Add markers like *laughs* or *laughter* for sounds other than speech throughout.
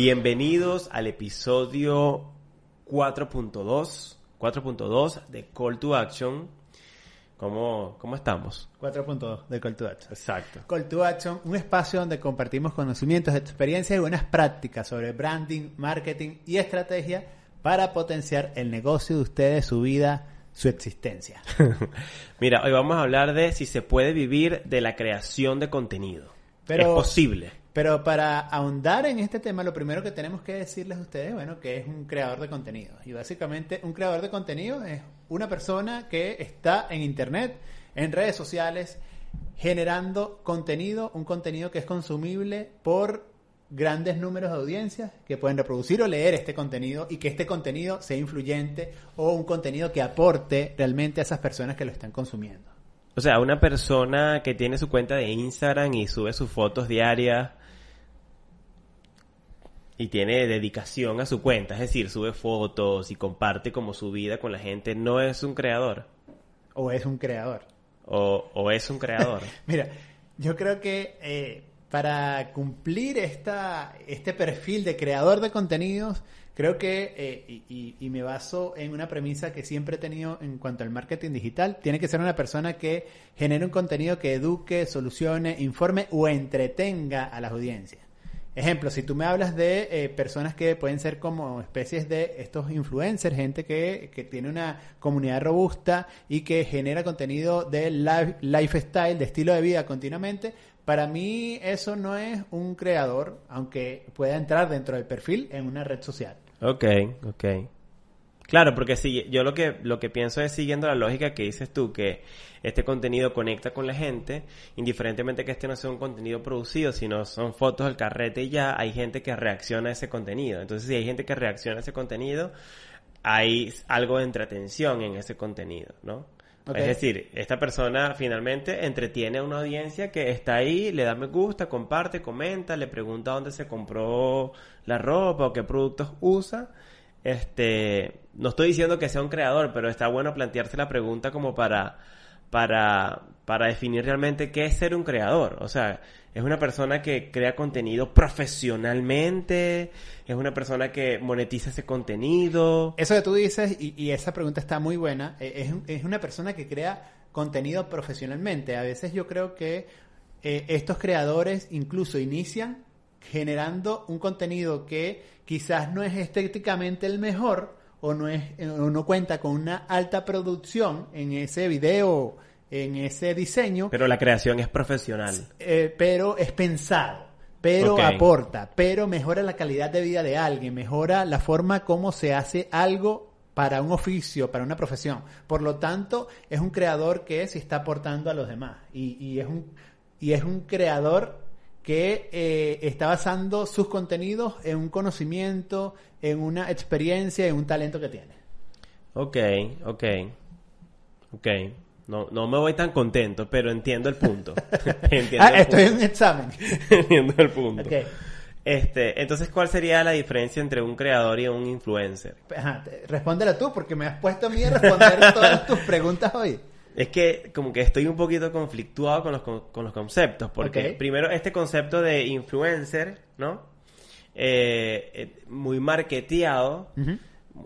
Bienvenidos al episodio 4.2, 4.2 de Call to Action. ¿Cómo, cómo estamos? 4.2 de Call to Action. Exacto. Call to Action, un espacio donde compartimos conocimientos, experiencias y buenas prácticas sobre branding, marketing y estrategia para potenciar el negocio de ustedes, su vida, su existencia. *laughs* Mira, hoy vamos a hablar de si se puede vivir de la creación de contenido. Pero- es posible. Pero para ahondar en este tema, lo primero que tenemos que decirles a ustedes, bueno, que es un creador de contenido. Y básicamente un creador de contenido es una persona que está en Internet, en redes sociales, generando contenido, un contenido que es consumible por grandes números de audiencias que pueden reproducir o leer este contenido y que este contenido sea influyente o un contenido que aporte realmente a esas personas que lo están consumiendo. O sea, una persona que tiene su cuenta de Instagram y sube sus fotos diarias y tiene dedicación a su cuenta, es decir, sube fotos y comparte como su vida con la gente, no es un creador O es un creador. o, o es un creador. *laughs* Mira, yo creo que eh, para cumplir esta, este perfil de creador de contenidos, creo que, eh, y, y- y me baso en una premisa que siempre he tenido en cuanto al marketing digital, tiene que ser una persona que genere un contenido que eduque, solucione, informe o entretenga a las audiencias. Ejemplo, si tú me hablas de eh, personas que pueden ser como especies de estos influencers, gente que, que tiene una comunidad robusta y que genera contenido de life- lifestyle, de estilo de vida continuamente, para mí eso no es un creador, aunque pueda entrar dentro del perfil en una red social. Ok, ok. Claro, porque si yo lo que lo que pienso es siguiendo la lógica que dices tú, que este contenido conecta con la gente, indiferentemente que este no sea un contenido producido, sino son fotos del carrete y ya hay gente que reacciona a ese contenido. Entonces, si hay gente que reacciona a ese contenido, hay algo de entretención en ese contenido, ¿no? Es decir, esta persona finalmente entretiene a una audiencia que está ahí, le da me gusta, comparte, comenta, le pregunta dónde se compró la ropa o qué productos usa. Este, no estoy diciendo que sea un creador, pero está bueno plantearse la pregunta como para, para, para definir realmente qué es ser un creador. O sea, es una persona que crea contenido profesionalmente, es una persona que monetiza ese contenido. Eso que tú dices, y, esa pregunta está muy buena, eh, es, es una persona que crea contenido profesionalmente. A veces yo creo que eh, estos creadores incluso inician generando un contenido que quizás no es estéticamente el mejor o no, es, eh, o no cuenta con una alta producción en ese video, en ese diseño, Pero la creación es profesional. eh, pero es pensado, pero aporta, pero mejora la calidad de vida de alguien, mejora la forma como se hace algo para un oficio, para una profesión. Por lo tanto, es un creador que se está aportando a los demás y, y es un y es un creador que eh, está basando sus contenidos en un conocimiento, en una experiencia, en un talento que tiene. Ok, ok. Ok. No, no me voy tan contento, pero entiendo el punto. *laughs* entiendo, Ah, el estoy en punto. un examen. *laughs* entiendo el punto. Este, entonces, ¿cuál sería la diferencia entre un creador y un influencer? Ajá, respóndela tú, porque me has puesto a mí a responder *laughs* todas tus preguntas hoy. Es que como que estoy un poquito conflictuado con los, con, los conceptos, porque primero este concepto de influencer, ¿no? Eh, eh, muy marketeado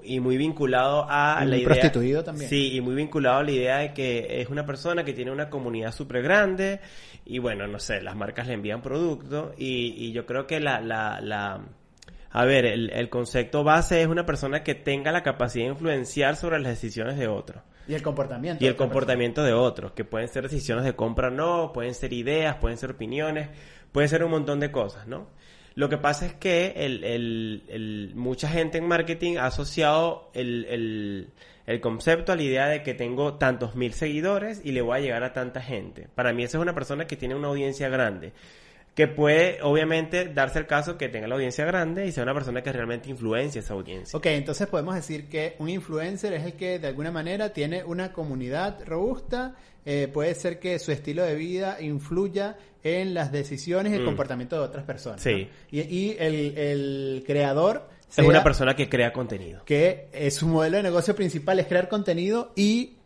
y muy vinculado a Y la muy idea... prostituido también. Sí, y muy vinculado a la idea de que es una persona que tiene una comunidad súper grande y bueno, no sé, las marcas le envían productos y, y yo creo que la... la, la a ver, el, el concepto base es una persona que tenga la capacidad de influenciar sobre las decisiones de otros Y el comportamiento. y de el comportamiento de otros, que pueden ser decisiones de compra o no, pueden ser ideas, pueden ser opiniones, puede ser un montón de cosas, ¿no? Lo que pasa es que el, el- el- mucha gente en marketing ha asociado el, el- el concepto a la idea de que tengo tantos mil seguidores y le voy a llegar a tanta gente. Para mí esa es una persona que tiene una audiencia grande. Que puede, obviamente, darse el caso que tenga la audiencia grande y sea una persona que realmente influencia esa audiencia. Ok, entonces podemos decir que un influencer es el que de alguna manera tiene una comunidad robusta, eh, puede ser que su estilo de vida influya en las decisiones y el Mm. comportamiento de otras personas. Sí. ¿no? Y, y el, el creador Es una persona que crea contenido. que eh, su modelo de negocio principal es crear contenido y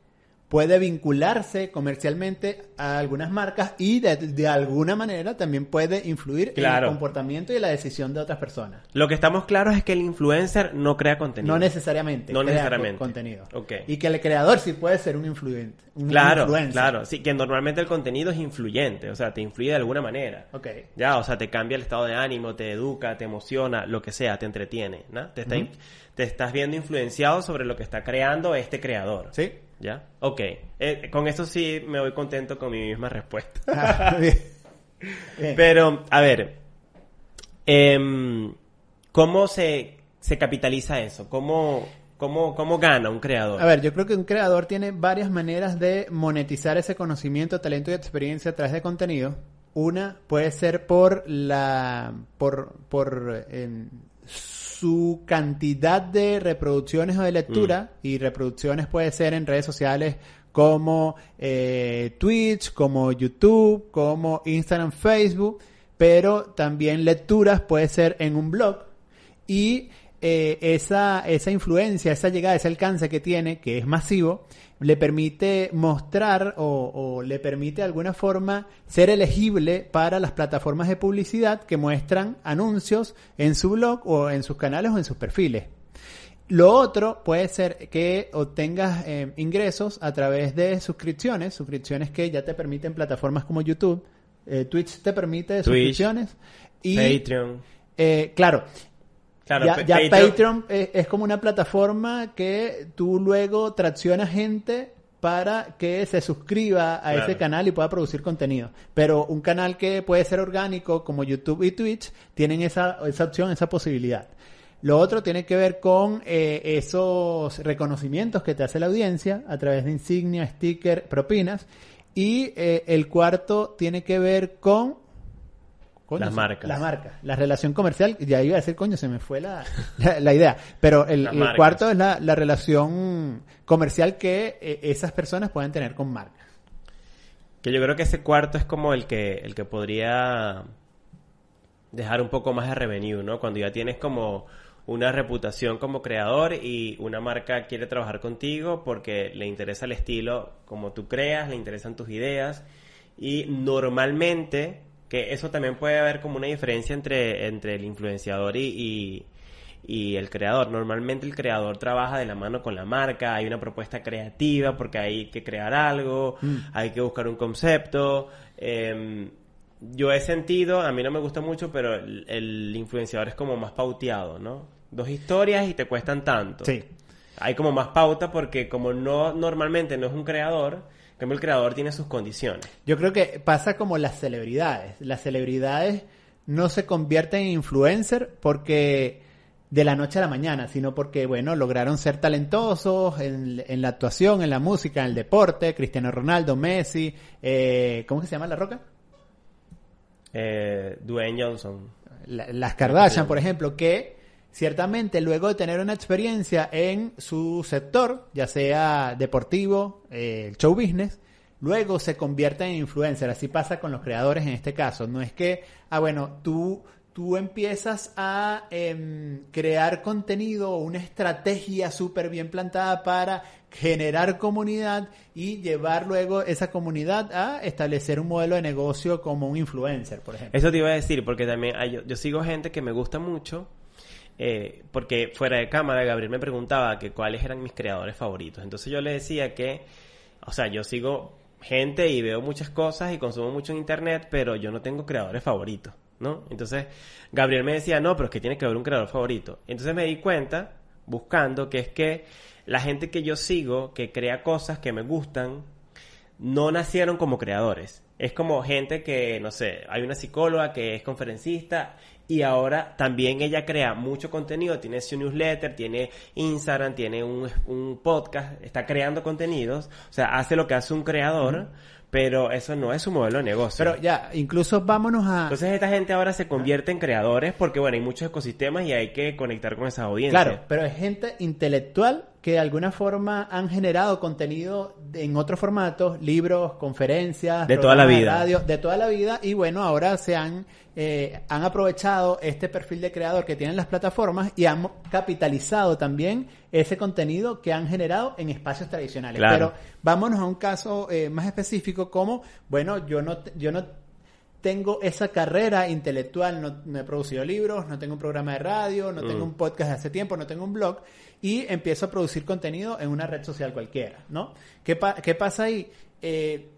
puede vincularse comercialmente a algunas marcas y de, de alguna manera también puede influir en el comportamiento y la decisión de otras personas. Lo que estamos claros es que el influencer no crea contenido. No necesariamente. No crea necesariamente. co- contenido. Ok. Y que el creador sí puede ser un influyente. Un Claro, influencer. claro. Sí, que normalmente el contenido es influyente, o sea, te influye de alguna manera. Ok. Ya, o sea, te cambia el estado de ánimo, te educa, te emociona, lo que sea, te entretiene, ¿no? Te, está, te estás viendo influenciado sobre lo que está creando este creador. ¿Sí? ¿Ya? Ok. Eh, con eso sí me voy contento con mi misma respuesta. *laughs* Ah, bien. Bien. *laughs* Pero, a ver, em, ¿cómo se, se capitaliza eso? ¿Cómo, cómo, ¿Cómo gana un creador? A ver, yo creo que un creador tiene varias maneras de monetizar ese conocimiento, talento y experiencia a través de contenido. Una puede ser por la por por su cantidad de reproducciones o de lectura y reproducciones puede ser en redes sociales como eh, Twitch, como YouTube, como Instagram, Facebook, pero también lecturas puede ser en un blog. Y eh, esa, esa influencia, esa llegada, ese alcance que tiene, que es masivo, le permite mostrar o, o le permite de alguna forma ser elegible para las plataformas de publicidad que muestran anuncios en su blog o en sus canales o en sus perfiles. Lo otro puede ser que obtengas eh, ingresos a través de suscripciones, suscripciones que ya te permiten plataformas como YouTube, eh, Twitch te permite suscripciones y Patreon. eh, claro, Claro, ya, ya Patreon, es, es como una plataforma que tú luego traccionas gente para que se suscriba a Claro. ese canal y pueda producir contenido. Pero un canal que puede ser orgánico como YouTube y Twitch tienen esa, esa opción, esa posibilidad. Lo otro tiene que ver con eh, esos reconocimientos que te hace la audiencia a través de insignia, sticker, propinas. Y eh, el cuarto tiene que ver con Coño, Las marcas. Las marcas. La relación comercial, ya iba a decir, coño, se me fue la, *laughs* la, la idea. Pero el, el cuarto es la, la relación comercial que eh, esas personas pueden tener con marcas. Que yo creo que ese cuarto es como el que, el que podría dejar un poco más de revenue, ¿no? Cuando ya tienes como una reputación como creador y una marca quiere trabajar contigo porque le interesa el estilo como tú creas, le interesan tus ideas y normalmente, que eso también puede haber como una diferencia entre, entre el influenciador y, y, y el creador. Normalmente el creador trabaja de la mano con la marca, hay una propuesta creativa porque hay que crear algo, Mm. hay que buscar un concepto. em, yo he sentido, a mí no me gusta mucho, pero el, el influenciador es como más pauteado, ¿no? Dos historias y te cuestan tanto. Sí. Hay como más pauta porque como no normalmente no es un creador, cambio el creador tiene sus condiciones. Yo creo que pasa como las celebridades. Las celebridades no se convierten en influencer porque de la noche a la mañana, sino porque, bueno, lograron ser talentosos en, en la actuación, en la música, en el deporte. Cristiano Ronaldo, Messi, eh, ¿cómo que se llama la roca? Eh, Dwayne Johnson. La- las Kardashian, por ejemplo, que ciertamente luego de tener una experiencia en su sector, ya sea deportivo, eh, show business, luego se convierten en influencer. Así pasa con los creadores en este caso. No es que, ah, bueno, tú, tú empiezas a em, crear contenido una estrategia súper bien plantada para generar comunidad y llevar luego esa comunidad a establecer un modelo de negocio como un influencer, por ejemplo. Eso te iba a decir, porque también hay- yo sigo gente que me gusta mucho, eh, porque fuera de cámara Gabriel me preguntaba que cuáles eran mis creadores favoritos. Entonces yo le decía que, o sea, yo sigo gente y veo muchas cosas y consumo mucho en internet, pero yo no tengo creadores favoritos, ¿no? Entonces Gabriel me decía, no, pero es que tiene que haber un creador favorito. Entonces me di cuenta, buscando, que es que la gente que yo sigo, que crea cosas que me gustan, no nacieron como creadores. Es como gente que, no sé, hay una psicóloga que es conferencista y ahora también ella crea mucho contenido, tiene su newsletter, tiene Instagram, tiene un, un podcast, está creando contenidos, o sea, hace lo que hace un creador, pero eso no es su modelo de negocio. Pero ya, incluso vámonos a... Entonces esta gente ahora se convierte en creadores porque, bueno, hay muchos ecosistemas y hay que conectar con esa audiencia. Claro, pero es gente intelectual que de alguna forma han generado contenido en otros formatos, libros, conferencias, de toda la vida. radio, de toda la vida, y bueno, ahora se han, eh, han aprovechado este perfil de creador que tienen las plataformas y han capitalizado también ese contenido que han generado en espacios tradicionales. Claro. Pero vámonos a un caso eh, más específico como, bueno, yo no, yo no tengo esa carrera intelectual, no, no he producido libros, no tengo un programa de radio, no tengo Mm. un podcast de hace tiempo, no tengo un blog y empiezo a producir contenido en una red social cualquiera, ¿no? ¿Qué, pa- qué pasa ahí? Eh,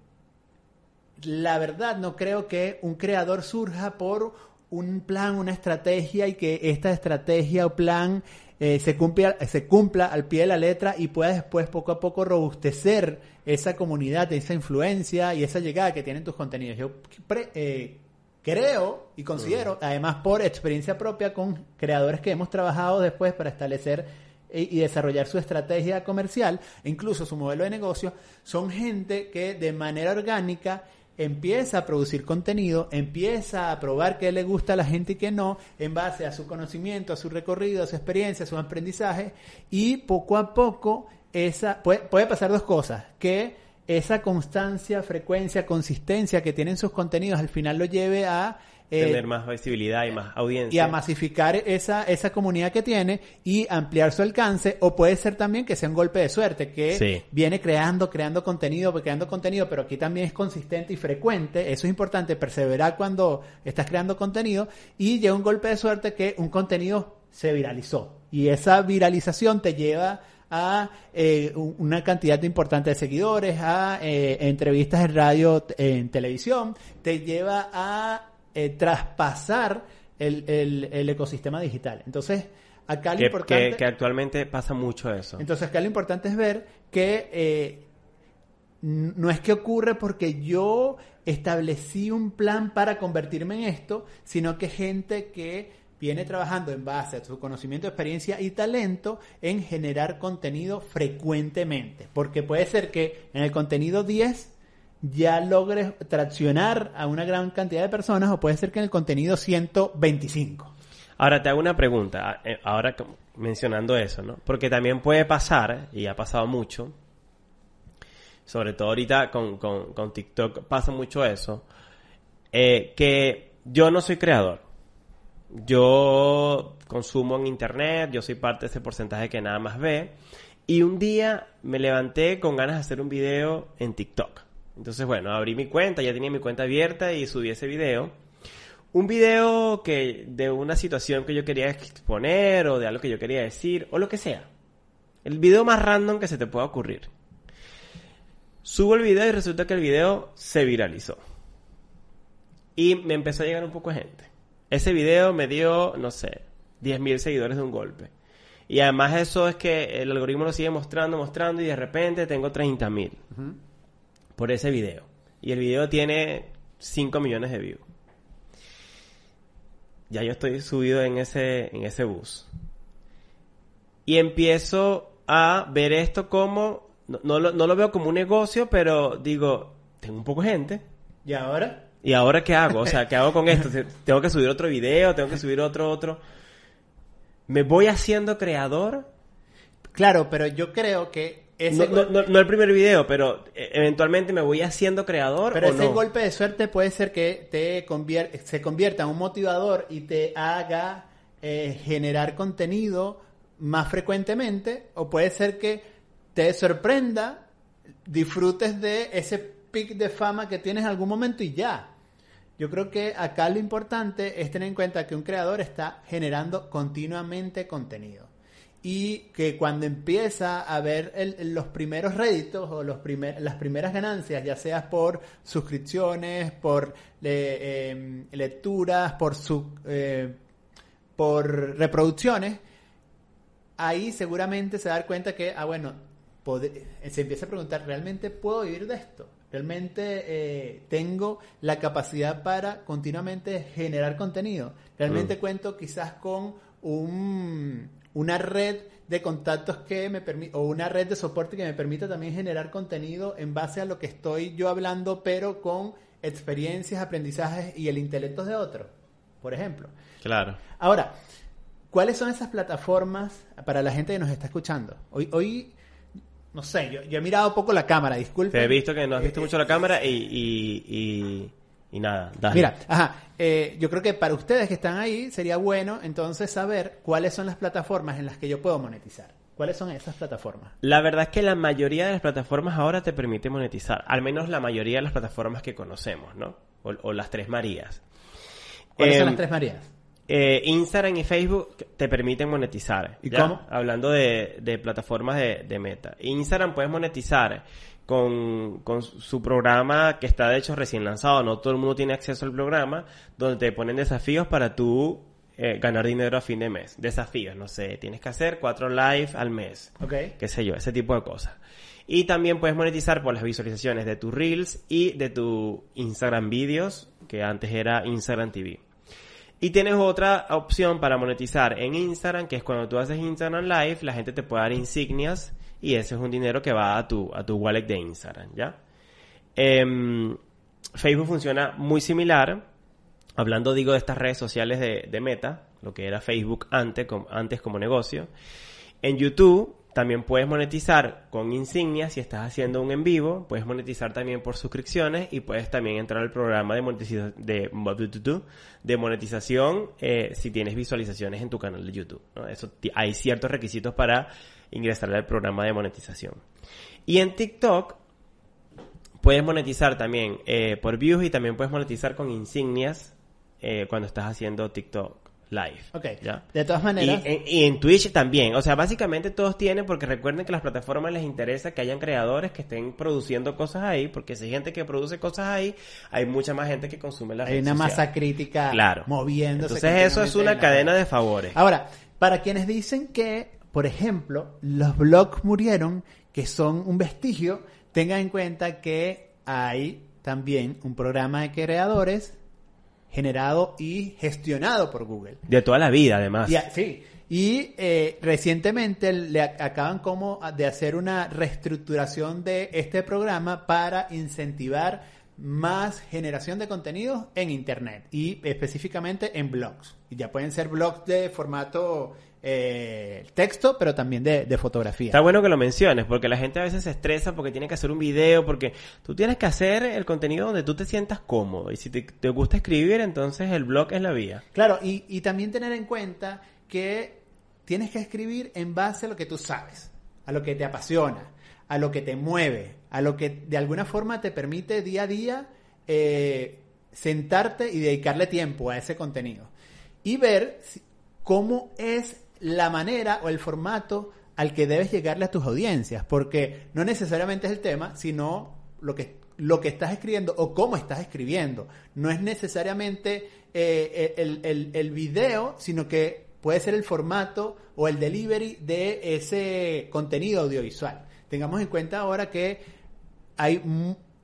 la verdad no creo que un creador surja por un plan, una estrategia y que esta estrategia o plan eh, se, cumpla, se cumpla al pie de la letra y pueda después poco a poco robustecer esa comunidad, esa influencia y esa llegada que tienen tus contenidos. Yo pre- eh, creo y considero, además por experiencia propia con creadores que hemos trabajado después para establecer y y desarrollar su estrategia comercial e incluso su modelo de negocio, son gente que de manera orgánica empieza a producir contenido, empieza a probar qué le gusta a la gente y qué no, en base a su conocimiento, a su recorrido, a su experiencia, a su aprendizaje, y poco a poco esa puede, puede pasar dos cosas, que esa constancia, frecuencia, consistencia que tienen sus contenidos al final lo lleve a eh, Tener más visibilidad y más audiencia. y a masificar esa, esa comunidad que tiene y ampliar su alcance o puede ser también que sea un golpe de suerte que Sí. viene creando, creando contenido, creando contenido, pero aquí también es consistente y frecuente, eso es importante, perseverar cuando estás creando contenido y llega un golpe de suerte que un contenido se viralizó y esa viralización te lleva a eh, un- una cantidad importante de seguidores, a eh, entrevistas en radio, en televisión, te lleva a eh, traspasar el, el- el ecosistema digital. Entonces, acá lo que, importante... que- que actualmente pasa mucho eso. Entonces acá lo importante es ver que eh, no es que ocurre porque yo establecí un plan para convertirme en esto, sino que gente que viene trabajando en base a su conocimiento, experiencia y talento en generar contenido frecuentemente. Porque puede ser que en el contenido 10 ya logres traccionar a una gran cantidad de personas o puede ser que en el contenido 125. Ahora te hago una pregunta, eh, ahora mencionando eso, ¿no? Porque también puede pasar, y ha pasado mucho, sobre todo ahorita con, con, con TikTok pasa mucho eso, eh, que yo no soy creador. Yo consumo en internet, yo soy parte de ese porcentaje que nada más ve, y un día me levanté con ganas de hacer un video en TikTok. Entonces, bueno, abrí mi cuenta, ya tenía mi cuenta abierta y subí ese video. Un video que de una situación que yo quería exponer o de algo que yo quería decir o lo que sea. El video más random que se te pueda ocurrir. Subo el video y resulta que el video se viralizó. Y me empezó a llegar un poco de gente. Ese video me dio, no sé, 10.000 seguidores de un golpe. Y además eso es que el algoritmo lo sigue mostrando, mostrando y de repente tengo 30.000 por ese video. Y el video tiene 5 millones de views. Ya yo estoy subido en ese, en ese bus. Y empiezo a ver esto como, no, no lo, no lo veo como un negocio, pero digo, tengo un poco de gente. ¿Y ahora? ¿Y ahora qué hago? O sea, ¿qué hago con esto? *laughs* Tengo que subir otro video, tengo que subir otro, otro. ¿Me voy haciendo creador? Claro, pero yo creo que ese, no, no- no el primer video, pero eh, eventualmente me voy haciendo creador pero o ese no. golpe de suerte puede ser que te convier- se convierta en un motivador y te haga eh, generar contenido más frecuentemente, o puede ser que te sorprenda, disfrutes de ese pic de fama que tienes en algún momento y ya. Yo creo que acá lo importante es tener en cuenta que un creador está generando continuamente contenido. Y que cuando empieza a ver el- los primeros réditos o los primer- las primeras ganancias, ya sea por suscripciones, por le- em, lecturas, por, su, eh, por reproducciones, ahí seguramente se va a dar cuenta que, ah, bueno, pode- se empieza a preguntar, ¿realmente puedo vivir de esto? ¿Realmente eh, tengo la capacidad para continuamente generar contenido? ¿Realmente Mm. cuento quizás con un, una red de contactos que me permite, o una red de soporte que me permita también generar contenido en base a lo que estoy yo hablando, pero con experiencias, aprendizajes y el intelecto de otro, por ejemplo? Claro. Ahora, ¿cuáles son esas plataformas para la gente que nos está escuchando? Hoy, hoy no sé, yo, yo he mirado poco la cámara, disculpe. Te he visto que no has visto Eh, mucho la cámara y, y, y, y nada, dale. Mira, ajá, eh, yo creo que para ustedes que están ahí sería bueno entonces saber cuáles son las plataformas en las que yo puedo monetizar. ¿Cuáles son esas plataformas? La verdad es que la mayoría de las plataformas ahora te permite monetizar. Al menos la mayoría de las plataformas que conocemos, ¿no? O, o las tres Marías. ¿Cuáles son Em, las tres Marías? Eh, Instagram y Facebook te permiten monetizar. ¿Y ¿ya? cómo? Hablando de, de plataformas de, de meta. Instagram puedes monetizar con, con su programa que está de hecho recién lanzado. No todo el mundo tiene acceso al programa, donde te ponen desafíos para tú eh, ganar dinero a fin de mes. Desafíos, no sé, tienes que hacer cuatro live al mes Ok. qué sé yo, ese tipo de cosas. Y también puedes monetizar por las visualizaciones de tus Reels y de tu Instagram Videos, que antes era Instagram TV. Y tienes otra opción para monetizar en Instagram, que es cuando tú haces Instagram Live, la gente te puede dar insignias y ese es un dinero que va a tu, a tu wallet de Instagram, ¿ya? Em, Facebook funciona muy similar. Hablando, digo, de estas redes sociales de, Meta, lo que era Facebook antes, antes como negocio. En YouTube también puedes monetizar con insignias si estás haciendo un en vivo. Puedes monetizar también por suscripciones y puedes también entrar al programa de, monetiza- de, de monetización eh, si tienes visualizaciones en tu canal de YouTube. Eso hay ciertos requisitos para ingresar al programa de monetización. Y en TikTok puedes monetizar también eh, por views y también puedes monetizar con insignias eh, cuando estás haciendo TikTok live. Ok. ¿ya? De todas Y maneras, en, y en Twitch también. O sea, básicamente todos tienen, porque recuerden que las plataformas les interesa que hayan creadores que estén produciendo cosas ahí, porque si hay gente que produce cosas ahí, hay mucha más gente que consume las hay una masa crítica Claro. moviéndose. Entonces eso es una en la cadena de favores. Ahora, para quienes dicen que, por ejemplo, los blogs murieron, que son un vestigio, tengan en cuenta que hay también un programa de creadores generado y gestionado por Google. De toda la vida, además. Y, sí. Y eh, recientemente le ac- acaban como de hacer una reestructuración de este programa para incentivar más generación de contenidos en Internet y específicamente en blogs. Y ya pueden ser blogs de formato eh, texto, pero también de, de fotografía. Está bueno que lo menciones, porque la gente a veces se estresa porque tiene que hacer un video, porque tú tienes que hacer el contenido donde tú te sientas cómodo. Y si te, te gusta escribir, entonces el blog es la vía. Claro, y, y también tener en cuenta que tienes que escribir en base a lo que tú sabes, a lo que te apasiona, a lo que te mueve, a lo que de alguna forma te permite día a día eh, sentarte y dedicarle tiempo a ese contenido. Y ver si- cómo es la manera o el formato al que debes llegarle a tus audiencias, porque no necesariamente es el tema, sino lo que, lo que estás escribiendo o cómo estás escribiendo. No es necesariamente eh, el, el, el video, sino que puede ser el formato o el delivery de ese contenido audiovisual. Tengamos en cuenta ahora que hay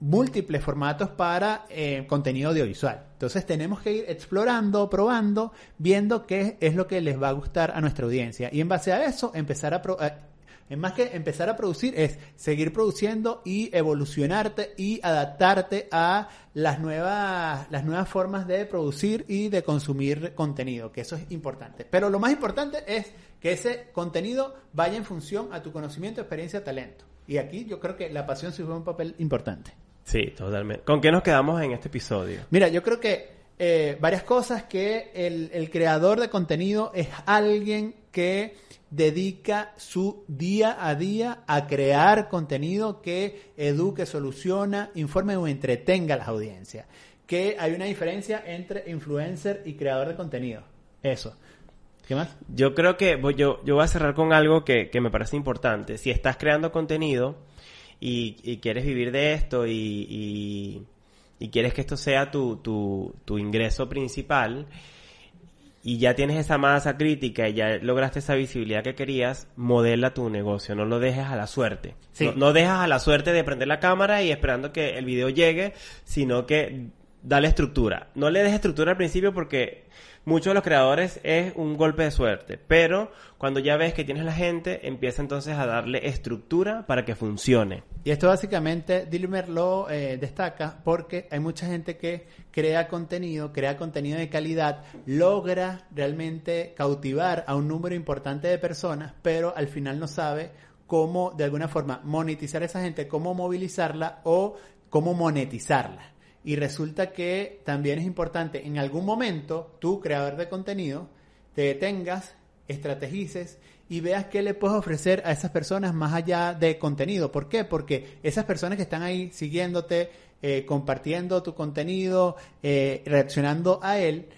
múltiples formatos para eh, contenido audiovisual. Entonces tenemos que ir explorando, probando, viendo qué es lo que les va a gustar a nuestra audiencia. Y en base a eso, empezar a... pro- en más que empezar a producir, es seguir produciendo y evolucionarte y adaptarte a las nuevas, las nuevas formas de producir y de consumir contenido, que eso es importante. Pero lo más importante es que ese contenido vaya en función a tu conocimiento, experiencia, talento. Y aquí yo creo que la pasión juega un papel importante. Sí, totalmente. ¿Con qué nos quedamos en este episodio? Mira, yo creo que eh, varias cosas que el, el creador de contenido es alguien que dedica su día a día a crear contenido que eduque, soluciona, informe o entretenga a las audiencias. Que hay una diferencia entre influencer y creador de contenido. Eso. ¿Qué más? Yo creo que voy- yo, yo voy a cerrar con algo que, que me parece importante. Si estás creando contenido y, y quieres vivir de esto y, y- y quieres que esto sea tu, tu, tu ingreso principal y ya tienes esa masa crítica y ya lograste esa visibilidad que querías, modela tu negocio, no lo dejes a la suerte. Sí. No, no dejas a la suerte de prender la cámara y esperando que el video llegue, sino que dale estructura. No le des estructura al principio porque muchos de los creadores es un golpe de suerte, pero cuando ya ves que tienes la gente, empieza entonces a darle estructura para que funcione. Y esto básicamente Dilmer lo eh, destaca porque hay mucha gente que crea contenido, crea contenido de calidad, logra realmente cautivar a un número importante de personas, pero al final no sabe cómo de alguna forma monetizar a esa gente, cómo movilizarla o cómo monetizarla. Y resulta que también es importante en algún momento, tú, creador de contenido, te detengas, estrategices y veas qué le puedes ofrecer a esas personas más allá de contenido. ¿Por qué? Porque esas personas que están ahí siguiéndote, eh, compartiendo tu contenido, eh, reaccionando a él,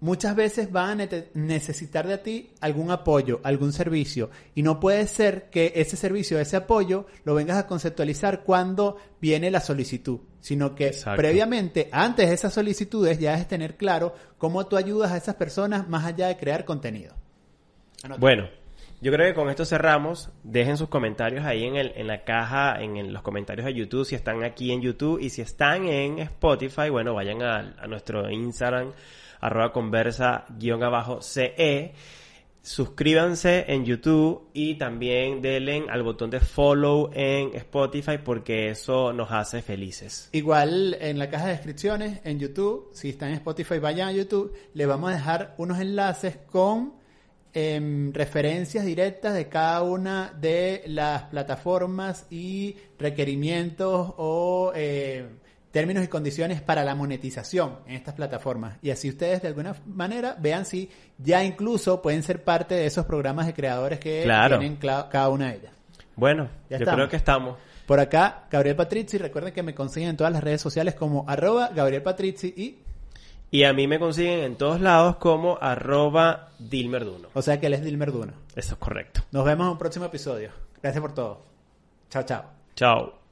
muchas veces van a necesitar de ti algún apoyo, algún servicio. Y no puede ser que ese servicio, ese apoyo, lo vengas a conceptualizar cuando viene la solicitud, sino que previamente, antes de esas solicitudes, ya es tener claro cómo tú ayudas a esas personas más allá de crear contenido. Bueno. Yo creo que con esto cerramos. Dejen sus comentarios ahí en, el, en la caja, en, los comentarios de YouTube, si están aquí en YouTube y si están en Spotify, bueno, vayan a, nuestro Instagram arroba conversa guion abajo CE. Suscríbanse en YouTube y también denle al botón de follow en Spotify porque eso nos hace felices. Igual en la caja de descripciones en YouTube, si están en Spotify vayan a YouTube, les vamos a dejar unos enlaces con em, referencias directas de cada una de las plataformas y requerimientos o eh, términos y condiciones para la monetización en estas plataformas. Y así ustedes de alguna manera vean si ya incluso pueden ser parte de esos programas de creadores que tienen cada una de ellas. Bueno, yo creo que estamos. Por acá, Gabriel Patrizzi. Recuerden que me consiguen en todas las redes sociales como arroba Gabriel Patrizzi y... Y a mí me consiguen en todos lados como arroba Dilmerduno. O sea que él es Dilmerduno. Eso es correcto. Nos vemos en un próximo episodio. Gracias por todo. Chao, chao. Chao.